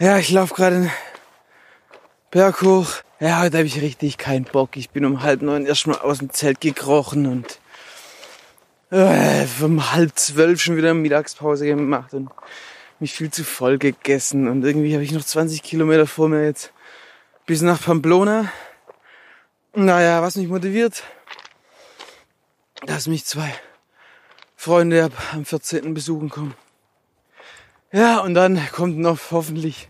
Ja, ich laufe gerade den Berg hoch. Ja, heute habe ich richtig keinen Bock. Ich bin um halb neun erstmal aus dem Zelt gekrochen und äh, um halb zwölf schon wieder Mittagspause gemacht und mich viel zu voll gegessen. Und irgendwie habe ich noch 20 Kilometer vor mir jetzt bis nach Pamplona. Naja, was mich motiviert, dass mich zwei Freunde am 14. besuchen kommen. Ja, und dann kommt noch hoffentlich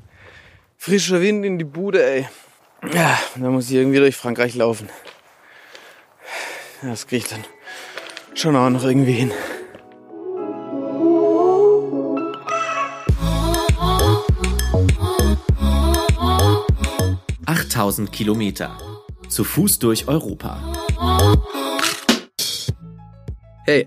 frischer Wind in die Bude, ey. Ja, dann muss ich irgendwie durch Frankreich laufen. Das kriege ich dann schon auch noch irgendwie hin. Achttausend Kilometer. Zu Fuß durch Europa. Hey,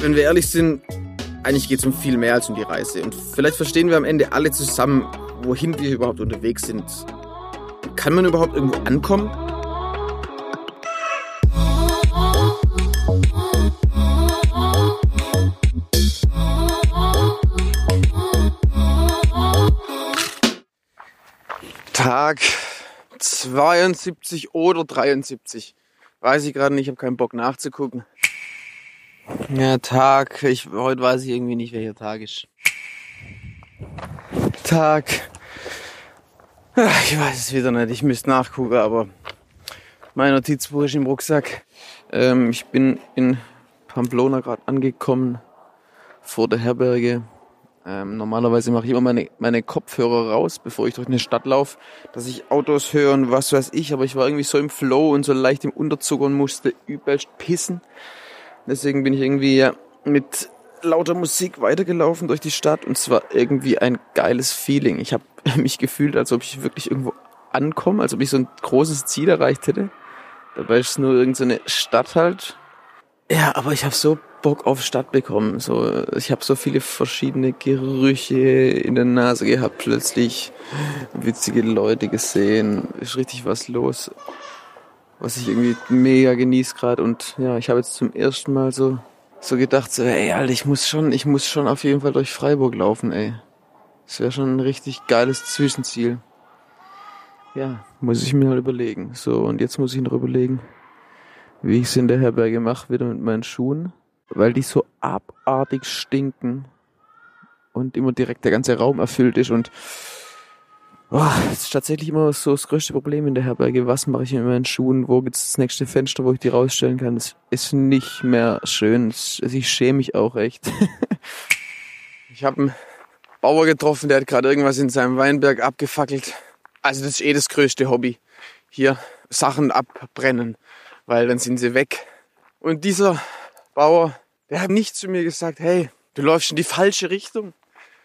wenn wir ehrlich sind, eigentlich geht es um viel mehr als um die Reise. Und vielleicht verstehen wir am Ende alle zusammen, wohin wir überhaupt unterwegs sind. Kann man überhaupt irgendwo ankommen? Tag 72 oder 73. Weiß ich gerade nicht, ich habe keinen Bock nachzugucken. Ja, Tag. Ich, heute weiß ich irgendwie nicht, welcher Tag ist. Tag. Ich weiß es wieder nicht. Ich müsste nachgucken, aber mein Notizbuch ist im Rucksack. Ähm, ich bin in Pamplona gerade angekommen, vor der Herberge. Ähm, normalerweise mache ich immer meine, meine Kopfhörer raus, bevor ich durch eine Stadt laufe, dass ich Autos höre und was weiß ich. Aber ich war irgendwie so im Flow und so leicht im Unterzucker und musste übelst pissen. Deswegen bin ich irgendwie mit lauter Musik weitergelaufen durch die Stadt und es war irgendwie ein geiles Feeling. Ich habe mich gefühlt, als ob ich wirklich irgendwo ankomme, als ob ich so ein großes Ziel erreicht hätte. Dabei ist es nur irgendeine so Stadt halt. Ja, aber ich habe so Bock auf Stadt bekommen. So, ich habe so viele verschiedene Gerüche in der Nase gehabt, plötzlich witzige Leute gesehen, ist richtig was los was ich irgendwie mega genieße gerade. Und ja, ich habe jetzt zum ersten Mal so, so gedacht, so, ey, Alter, ich muss schon, ich muss schon auf jeden Fall durch Freiburg laufen, ey. Das wäre schon ein richtig geiles Zwischenziel. Ja, muss ich mir halt überlegen. So, und jetzt muss ich noch überlegen, wie ich es in der Herberge mache, wieder mit meinen Schuhen, weil die so abartig stinken und immer direkt der ganze Raum erfüllt ist und Oh, das ist tatsächlich immer so das größte Problem in der Herberge. Was mache ich mit meinen Schuhen? Wo gibt's das nächste Fenster, wo ich die rausstellen kann? Das ist nicht mehr schön. Ich schäme mich auch echt. ich habe einen Bauer getroffen, der hat gerade irgendwas in seinem Weinberg abgefackelt. Also das ist eh das größte Hobby. Hier Sachen abbrennen, weil dann sind sie weg. Und dieser Bauer, der hat nicht zu mir gesagt, hey, du läufst in die falsche Richtung,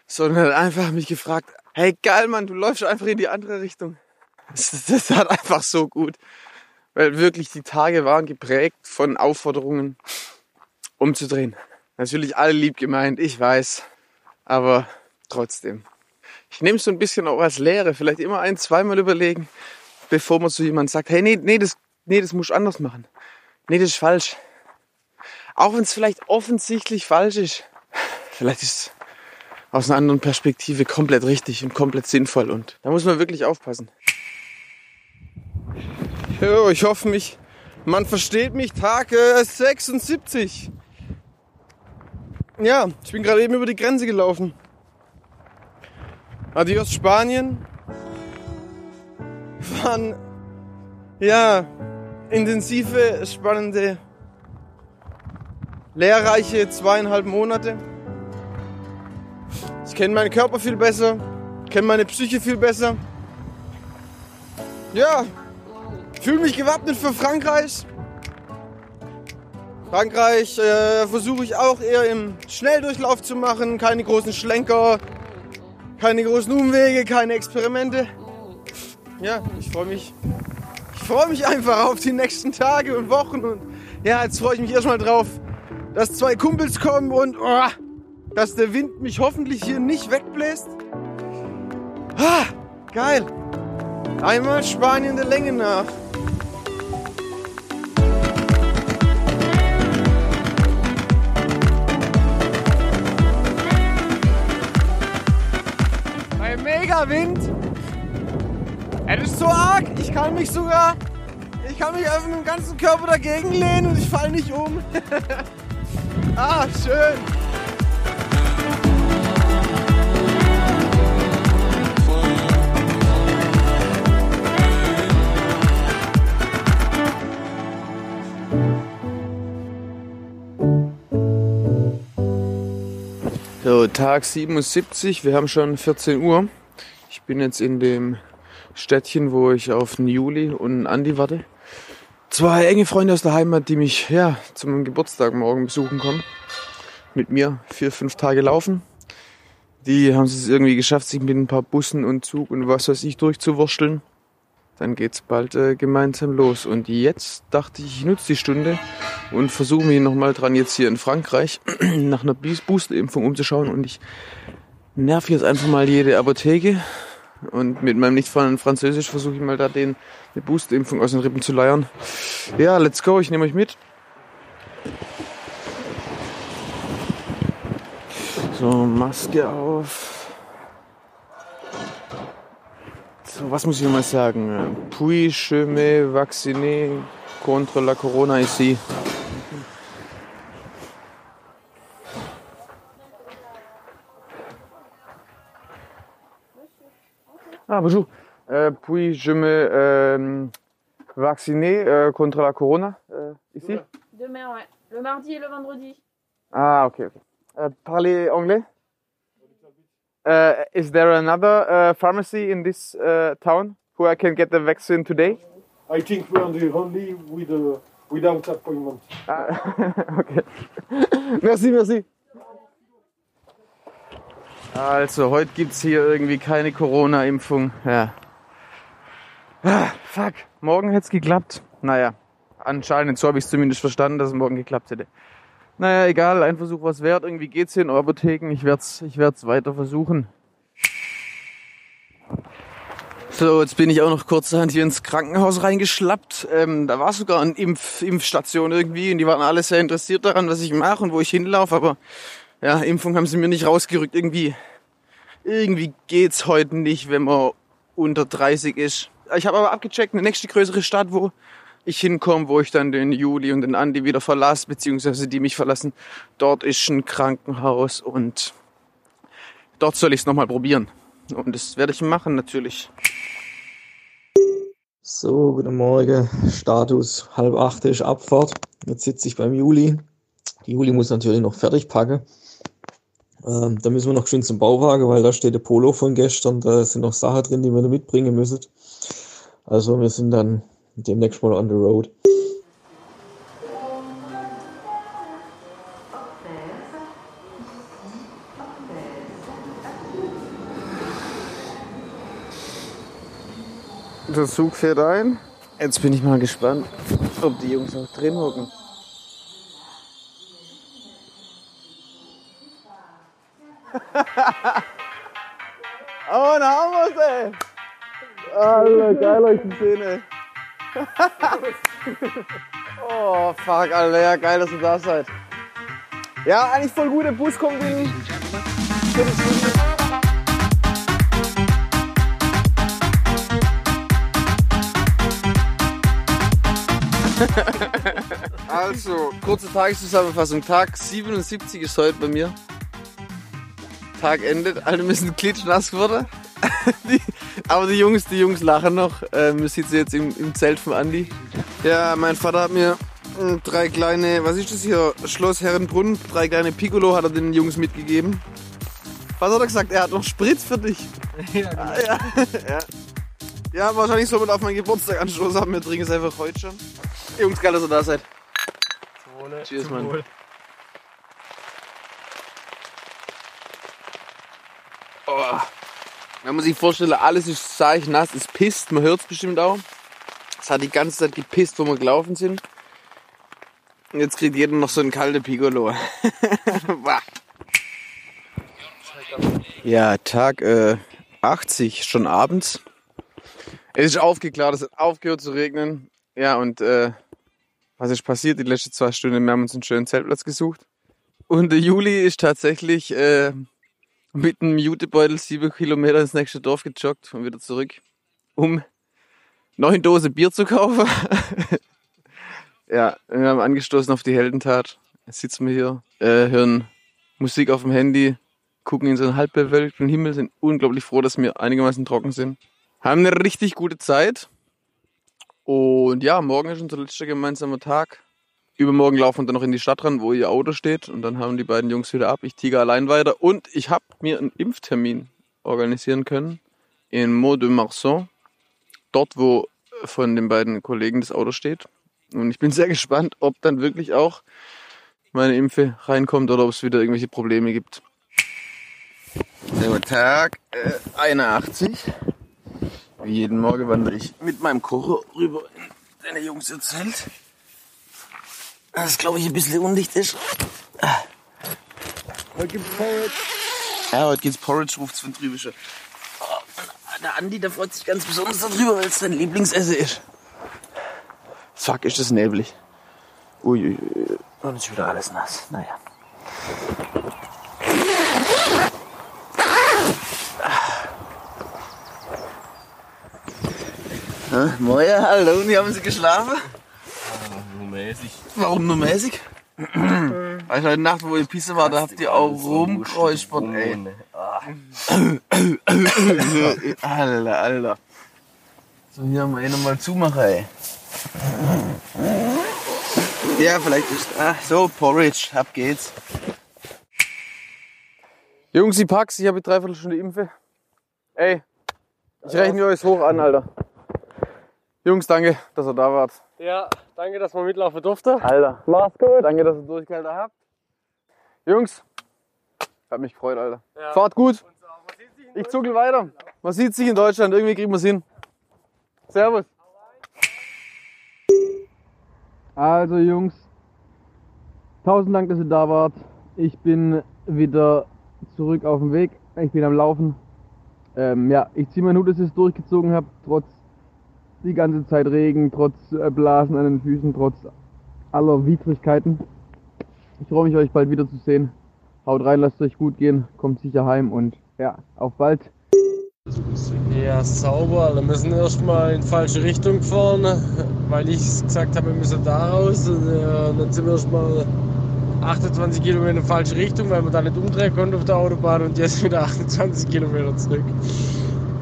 sondern hat einfach mich gefragt, hey geil, Mann, du läufst einfach in die andere Richtung. Das, das hat einfach so gut. Weil wirklich die Tage waren geprägt von Aufforderungen umzudrehen. Natürlich alle lieb gemeint, ich weiß. Aber trotzdem. Ich nehme es so ein bisschen auch als Lehre. Vielleicht immer ein, zweimal überlegen, bevor man zu jemandem sagt, hey, nee, nee, das, nee, das musst du anders machen. Nee, das ist falsch. Auch wenn es vielleicht offensichtlich falsch ist. Vielleicht ist aus einer anderen Perspektive komplett richtig und komplett sinnvoll. Und da muss man wirklich aufpassen. Jo, ich hoffe mich, man versteht mich. Tag äh, 76. Ja, ich bin gerade eben über die Grenze gelaufen. Adios Spanien. Waren, ja, intensive, spannende, lehrreiche zweieinhalb Monate. Ich kenne meinen Körper viel besser, kenne meine Psyche viel besser. Ja, fühle mich gewappnet für Frankreich. Frankreich äh, versuche ich auch eher im Schnelldurchlauf zu machen, keine großen Schlenker, Keine großen Umwege, keine Experimente. Ja, ich freue mich. Ich freue mich einfach auf die nächsten Tage und Wochen. Und ja, jetzt freue ich mich erstmal drauf, dass zwei Kumpels kommen und oh, dass der Wind mich hoffentlich hier nicht wegbläst. Ah, geil. Einmal Spanien der Länge nach. Ein Mega-Wind. Es ist so arg, ich kann mich sogar, ich kann mich einfach mit dem ganzen Körper dagegen lehnen und ich falle nicht um. ah, schön. Tag 77, wir haben schon 14 Uhr. Ich bin jetzt in dem Städtchen, wo ich auf Juli und Andi warte. Zwei enge Freunde aus der Heimat, die mich ja zum Geburtstag morgen besuchen kommen. Mit mir vier, fünf Tage laufen. Die haben es irgendwie geschafft, sich mit ein paar Bussen und Zug und was weiß ich durchzuwursteln. Dann geht's bald äh, gemeinsam los. Und jetzt dachte ich, ich nutze die Stunde und versuche mich nochmal dran, jetzt hier in Frankreich nach einer Boosterimpfung umzuschauen. Und ich nerv jetzt einfach mal jede Apotheke. Und mit meinem nicht vorhandenen Französisch versuche ich mal da den eine Boosterimpfung aus den Rippen zu leiern. Ja, let's go, ich nehme euch mit. So, Maske auf. Was muss ich mal sagen? Puis je me vacciner contre la corona ici. Ah, bonjour. Euh, puis je me euh, vacciner euh, contre la corona euh, ici? Demain, ouais. Le mardi et le vendredi. Ah, ok, ok. Euh, parlez anglais? Uh, Is there another uh, pharmacy in this uh, town who I can get the vaccine today? I think we are the only with a, without appointment. Ah, okay. merci, merci. Also, heute gibt's hier irgendwie keine Corona-Impfung. Ja. Ah, fuck, morgen hätte es geklappt. Naja, anscheinend, so habe ich zumindest verstanden, dass es morgen geklappt hätte. Naja, egal, ein Versuch was wert. Irgendwie geht's hier in Apotheken. Ich werd's, ich werd's weiter versuchen. So, jetzt bin ich auch noch kurzerhand hier ins Krankenhaus reingeschlappt. Ähm, da war sogar eine Impf Impfstation irgendwie und die waren alle sehr interessiert daran, was ich mache und wo ich hinlaufe. Aber ja, Impfung haben sie mir nicht rausgerückt. Irgendwie, irgendwie geht's heute nicht, wenn man unter 30 ist. Ich habe aber abgecheckt, eine nächste größere Stadt, wo ich hinkomme, wo ich dann den Juli und den Andi wieder verlasse, beziehungsweise die mich verlassen. Dort ist ein Krankenhaus und dort soll ich es nochmal probieren. Und das werde ich machen natürlich. So, guten Morgen. Status halb acht ist Abfahrt. Jetzt sitze ich beim Juli. Juli muss natürlich noch fertig packen. Ähm, da müssen wir noch schön zum Bauwagen, weil da steht der Polo von gestern. Da sind noch Sachen drin, die wir mitbringen müssen. Also wir sind dann demnächst mal on the road. Der Zug fährt ein. Jetzt bin ich mal gespannt, ob die Jungs auch drin hocken. oh, da haben wir's, ey! Alter, geil euch die Szene. oh, fuck, Alter, ja, geil, dass ihr da seid. Ja, eigentlich voll gute Buskombini. Also, kurze Tageszusammenfassung. Tag 77 ist heute bei mir. Tag endet, alle müssen klitschnass geworden. Die, aber die Jungs, die Jungs lachen noch. Ähm, wir sitzen jetzt im, im Zelt von Andi. Ja, mein Vater hat mir äh, drei kleine, was ist das hier? Schloss Herrenbrunn, drei kleine Piccolo hat er den Jungs mitgegeben. Was hat er gesagt? Er hat noch Spritz für dich. Ja, ja, ja. ja wahrscheinlich soll man auf meinen Geburtstag anstoßen haben. Wir trinken es einfach heute schon. Jungs, geil, dass ihr da seid. Cheers, Mann. Oh. Wenn man sich vorstellt, alles ist seicht nass, es pisst, man hört es bestimmt auch. Es hat die ganze Zeit gepisst, wo wir gelaufen sind. Und jetzt kriegt jeder noch so einen kalten Piccolo. Ja, Tag äh, 80, schon abends. Es ist aufgeklärt, es hat aufgehört zu regnen. Ja, und äh, was ist passiert? Die letzten zwei Stunden, wir haben uns einen schönen Zeltplatz gesucht. Und der Juli ist tatsächlich äh, mit einem Jutebeutel sieben Kilometer ins nächste Dorf gejoggt und wieder zurück, um neun Dose Bier zu kaufen. ja, wir haben angestoßen auf die Heldentat. Jetzt sitzen wir hier, äh, hören Musik auf dem Handy, gucken in so einen halbbewölkten Himmel, sind unglaublich froh, dass wir einigermaßen trocken sind. Haben eine richtig gute Zeit. Und ja, morgen ist unser letzter gemeinsamer Tag. Übermorgen laufen wir dann noch in die Stadt ran, wo ihr Auto steht. Und dann haben die beiden Jungs wieder ab. Ich tiger allein weiter. Und ich habe mir einen Impftermin organisieren können in Mont de Marsan. Dort, wo von den beiden Kollegen das Auto steht. Und ich bin sehr gespannt, ob dann wirklich auch meine Impfe reinkommt oder ob es wieder irgendwelche Probleme gibt. Guten Tag, äh, 81. Wie jeden Morgen wandere ich mit meinem Kocher rüber in deine Jungs Zelt. Das glaube ich ein bisschen undicht ist. Heute gibt's Porridge. Ja, heute gibt's Porridge, ruft's von Trübische. Oh, der Andi, der freut sich ganz besonders darüber, weil es sein Lieblingsessen ist. Fuck, ist das neblig. Uiuiui. Und ist wieder alles nass. Naja. Moja, hallo, wie haben Sie geschlafen? Mäßig. Warum nur mäßig? Weil heute Nacht, wo ihr Pisse war, da habt ihr auch rumgeräuspert, ey. Alter, Alter. So, hier haben wir eh nochmal zumachen, ey. Ja, vielleicht ist. Ach so, Porridge, ab geht's. Jungs, ich pack's, ich habe dreiviertel Stunde Impfe. Ey, ich rechne euch hoch an, Alter. Jungs, danke, dass ihr da wart. Ja, danke, dass wir mitlaufen durfte. Alter, Mach's gut. danke, dass ihr durchgehalten habt. Jungs, hat mich gefreut, Alter. Ja. Fahrt gut. Ich zuckel weiter. Man sieht sich in Deutschland, irgendwie kriegen wir es hin. Servus. Also Jungs, tausend Dank, dass ihr da wart. Ich bin wieder zurück auf dem Weg. Ich bin am Laufen. Ähm, ja, ich ziehe meinen Hut, dass ich es durchgezogen habe, trotz die ganze Zeit Regen, trotz äh, Blasen an den Füßen, trotz aller Widrigkeiten. Ich freue mich, euch bald wieder zu sehen. Haut rein, lasst euch gut gehen, kommt sicher heim und ja, auf bald. Ja, sauber. Wir müssen erstmal in falsche Richtung fahren, weil ich gesagt habe, wir müssen da raus. Und, äh, dann sind wir erstmal 28 Kilometer in die falsche Richtung, weil wir da nicht umdrehen konnten auf der Autobahn und jetzt wieder 28 Kilometer zurück.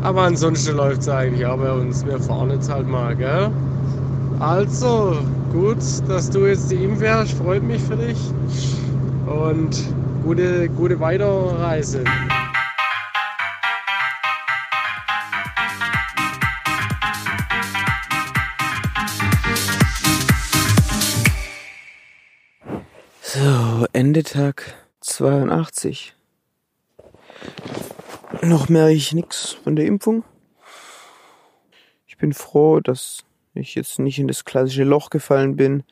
Aber ansonsten läuft es eigentlich auch bei uns. Wir fahren jetzt halt mal, gell? Also, gut, dass du jetzt die Impfe hast, freut mich für dich. Und gute, gute Weiterreise. So, Ende Tag 82. Noch merke ich nichts von der Impfung. Ich bin froh, dass ich jetzt nicht in das klassische Loch gefallen bin,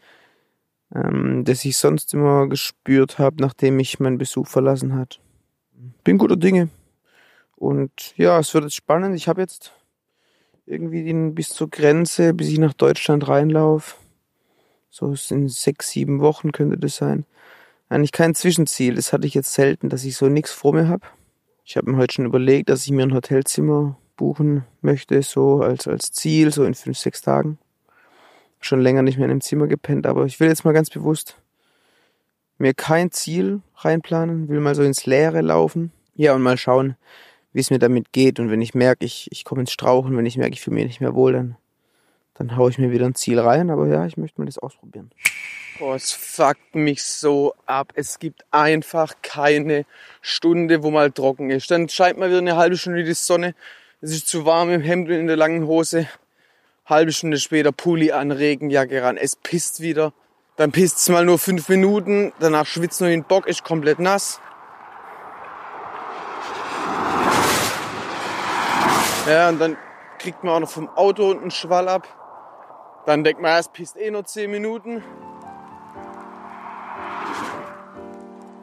ähm, das ich sonst immer gespürt habe, nachdem ich meinen Besuch verlassen hat. Bin guter Dinge. Und ja, es wird jetzt spannend. Ich habe jetzt irgendwie den, bis zur Grenze, bis ich nach Deutschland reinlaufe. So in sechs, sieben Wochen könnte das sein. Eigentlich kein Zwischenziel. Das hatte ich jetzt selten, dass ich so nichts vor mir habe. Ich habe mir heute schon überlegt, dass ich mir ein Hotelzimmer buchen möchte, so als, als Ziel, so in fünf, sechs Tagen. Schon länger nicht mehr in einem Zimmer gepennt, aber ich will jetzt mal ganz bewusst mir kein Ziel reinplanen, will mal so ins Leere laufen. Ja, und mal schauen, wie es mir damit geht. Und wenn ich merke, ich, ich komme ins Strauchen, wenn ich merke, ich fühle mich nicht mehr wohl, dann, dann haue ich mir wieder ein Ziel rein. Aber ja, ich möchte mal das ausprobieren. Boah, es fuckt mich so ab. Es gibt einfach keine Stunde, wo mal trocken ist. Dann scheint mal wieder eine halbe Stunde die Sonne. Es ist zu warm im Hemd und in der langen Hose. Halbe Stunde später Pulli an, Regenjacke ran. Es pisst wieder. Dann pisst es mal nur fünf Minuten. Danach schwitzt nur den Bock, ist komplett nass. Ja, und dann kriegt man auch noch vom Auto unten Schwall ab. Dann denkt man, es pisst eh nur 10 Minuten.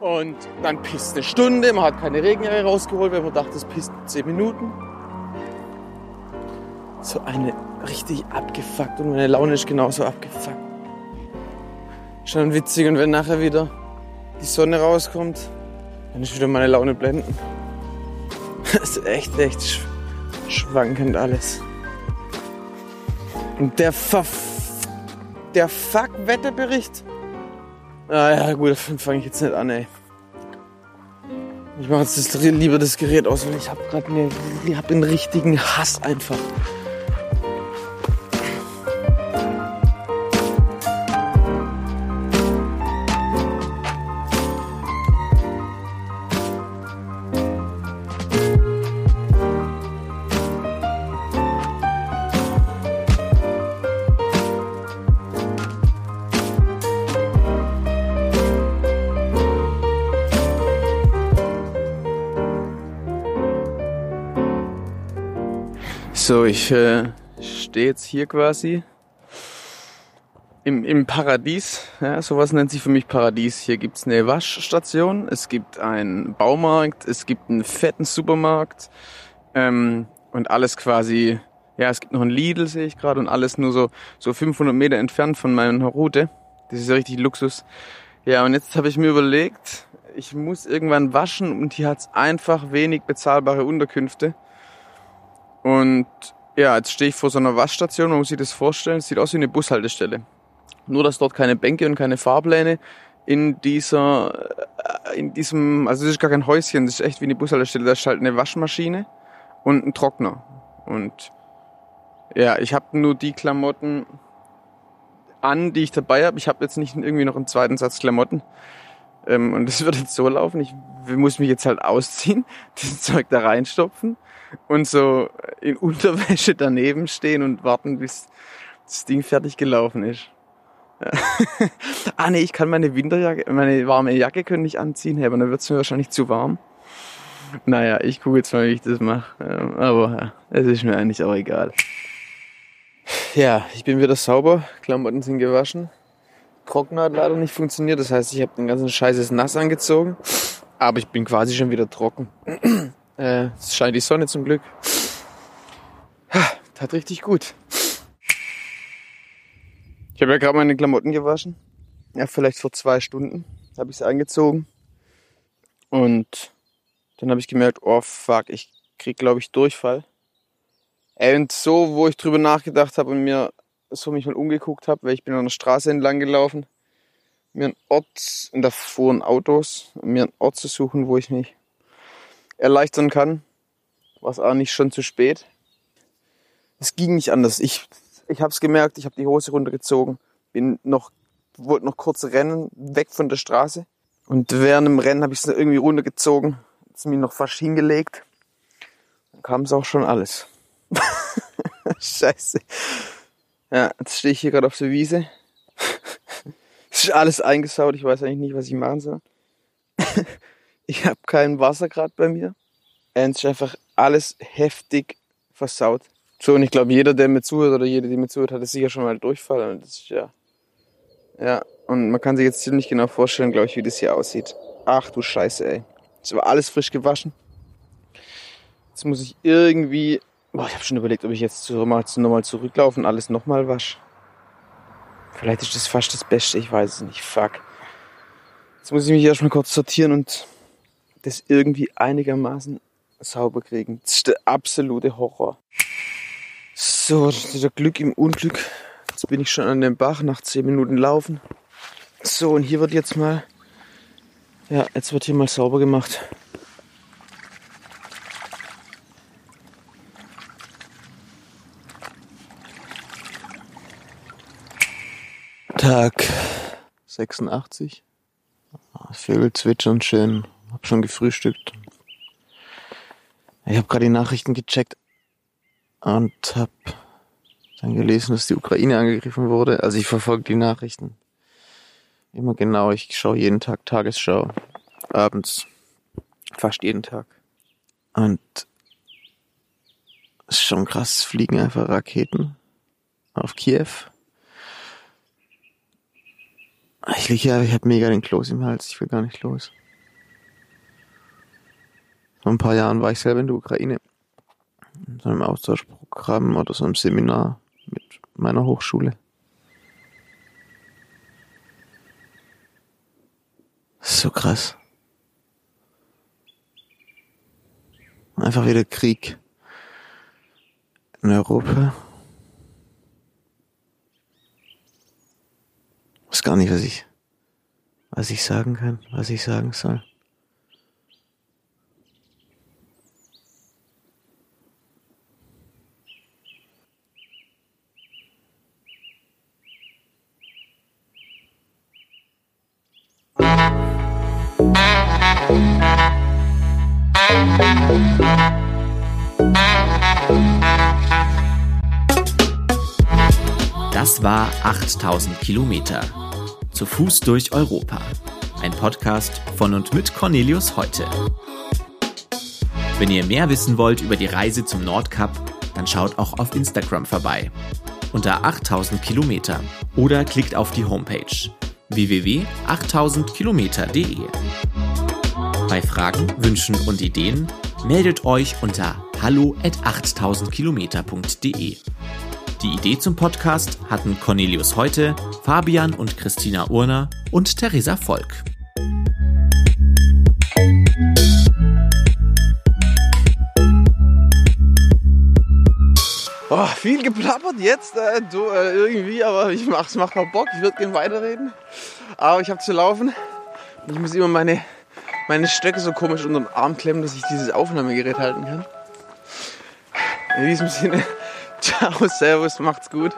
Und dann pisst eine Stunde, man hat keine Regenjacke rausgeholt, weil man dachte, es pisst 10 Minuten. So eine richtig abgefuckt und meine Laune ist genauso abgefuckt. Schon witzig und wenn nachher wieder die Sonne rauskommt, dann ist wieder meine Laune blenden. Das ist echt, echt sch schwankend alles. Und der Ver der Fuck-Wetterbericht. Ah ja, gut, dann fange ich jetzt nicht an, ey. Ich mache jetzt das, lieber das Gerät aus, weil ich habe gerade ne, hab den richtigen Hass einfach. So, ich äh, stehe jetzt hier quasi im, im Paradies. Ja, sowas nennt sich für mich Paradies. Hier gibt's eine Waschstation, es gibt einen Baumarkt, es gibt einen fetten Supermarkt ähm, und alles quasi. Ja, es gibt noch ein Lidl, sehe ich gerade, und alles nur so so 500 Meter entfernt von meiner Route. Das ist ja richtig Luxus. Ja, und jetzt habe ich mir überlegt, ich muss irgendwann waschen und hier hat's einfach wenig bezahlbare Unterkünfte. Und ja, jetzt stehe ich vor so einer Waschstation, man muss sich das vorstellen, es sieht aus wie eine Bushaltestelle. Nur, dass dort keine Bänke und keine Fahrpläne in dieser, äh, in diesem, also das ist gar kein Häuschen, das ist echt wie eine Bushaltestelle, da ist halt eine Waschmaschine und ein Trockner. Und ja, ich habe nur die Klamotten an, die ich dabei habe. Ich habe jetzt nicht irgendwie noch einen zweiten Satz Klamotten. Ähm, und das wird jetzt so laufen. Ich muss mich jetzt halt ausziehen, das Zeug da reinstopfen und so in Unterwäsche daneben stehen und warten, bis das Ding fertig gelaufen ist. Ah nee, ich kann meine Winterjacke, meine warme Jacke können nicht anziehen, aber dann wird es mir wahrscheinlich zu warm. Naja, ich gucke jetzt mal, wie ich das mache. Aber ja, es ist mir eigentlich auch egal. Ja, ich bin wieder sauber, Klamotten sind gewaschen. Trockner hat leider nicht funktioniert, das heißt, ich habe den ganzen Scheiß nass angezogen. Aber ich bin quasi schon wieder trocken. Äh, es scheint die Sonne zum Glück. Tat richtig gut. Ich habe ja gerade meine Klamotten gewaschen. Ja, vielleicht vor zwei Stunden habe ich sie angezogen. Und dann habe ich gemerkt, oh fuck, ich krieg glaube ich Durchfall. Ey, und so, wo ich drüber nachgedacht habe und mir so mich mal umgeguckt habe, weil ich bin an der Straße entlang gelaufen, mir einen Ort, und da fuhren Autos, mir einen Ort zu suchen, wo ich mich erleichtern kann, war es auch nicht schon zu spät. Es ging nicht anders. Ich, ich habe es gemerkt, ich habe die Hose runtergezogen, bin noch, wollte noch kurz rennen, weg von der Straße. Und während dem Rennen habe ich es irgendwie runtergezogen, es mir noch fast hingelegt. Dann kam es auch schon alles. Scheiße. Ja, jetzt stehe ich hier gerade auf der Wiese. es ist alles eingesaut, ich weiß eigentlich nicht, was ich machen soll. Ich habe kein Wasser gerade bei mir. Es ist einfach alles heftig versaut. So, und ich glaube, jeder, der mir zuhört oder jede, die mir zuhört, hat es sicher schon mal Durchfall. Und das ist ja. Ja, und man kann sich jetzt ziemlich genau vorstellen, glaube ich, wie das hier aussieht. Ach du Scheiße, ey. Es war alles frisch gewaschen. Jetzt muss ich irgendwie. Boah, ich habe schon überlegt, ob ich jetzt nochmal noch zurücklaufe und alles nochmal wasche. Vielleicht ist das fast das Beste, ich weiß es nicht. Fuck. Jetzt muss ich mich erstmal kurz sortieren und das irgendwie einigermaßen sauber kriegen. Das ist der absolute Horror. So, das ist wieder Glück im Unglück. Jetzt bin ich schon an dem Bach nach 10 Minuten Laufen. So, und hier wird jetzt mal, ja, jetzt wird hier mal sauber gemacht. Tag 86. Vögel zwitschern schön. Schon gefrühstückt. Ich habe gerade die Nachrichten gecheckt und habe dann gelesen, dass die Ukraine angegriffen wurde. Also ich verfolge die Nachrichten immer genau. Ich schaue jeden Tag Tagesschau. Abends. Fast jeden Tag. Und ist schon krass, es fliegen einfach Raketen auf Kiew. Ich liege ja, ich habe mega den Kloß im Hals, ich will gar nicht los. Vor ein paar Jahren war ich selber in der Ukraine. In so einem Austauschprogramm oder so einem Seminar mit meiner Hochschule. So krass. Einfach wieder Krieg in Europa. Ich weiß gar nicht, was ich, was ich sagen kann, was ich sagen soll. Das war 8000 Kilometer. Zu Fuß durch Europa. Ein Podcast von und mit Cornelius Heute. Wenn ihr mehr wissen wollt über die Reise zum Nordkap, dann schaut auch auf Instagram vorbei. Unter 8000 Kilometer oder klickt auf die Homepage www.8000kilometer.de. Bei Fragen, Wünschen und Ideen meldet euch unter hallo at 8000kilometer.de. Die Idee zum Podcast hatten Cornelius Heute, Fabian und Christina Urner und Theresa Volk. Viel geplappert jetzt äh, du, äh, irgendwie, aber ich mach's, macht mal Bock. Ich würde gerne weiterreden. Aber ich habe zu laufen und ich muss immer meine, meine Stöcke so komisch unter den Arm klemmen, dass ich dieses Aufnahmegerät halten kann. In diesem Sinne, ciao, servus, macht's gut.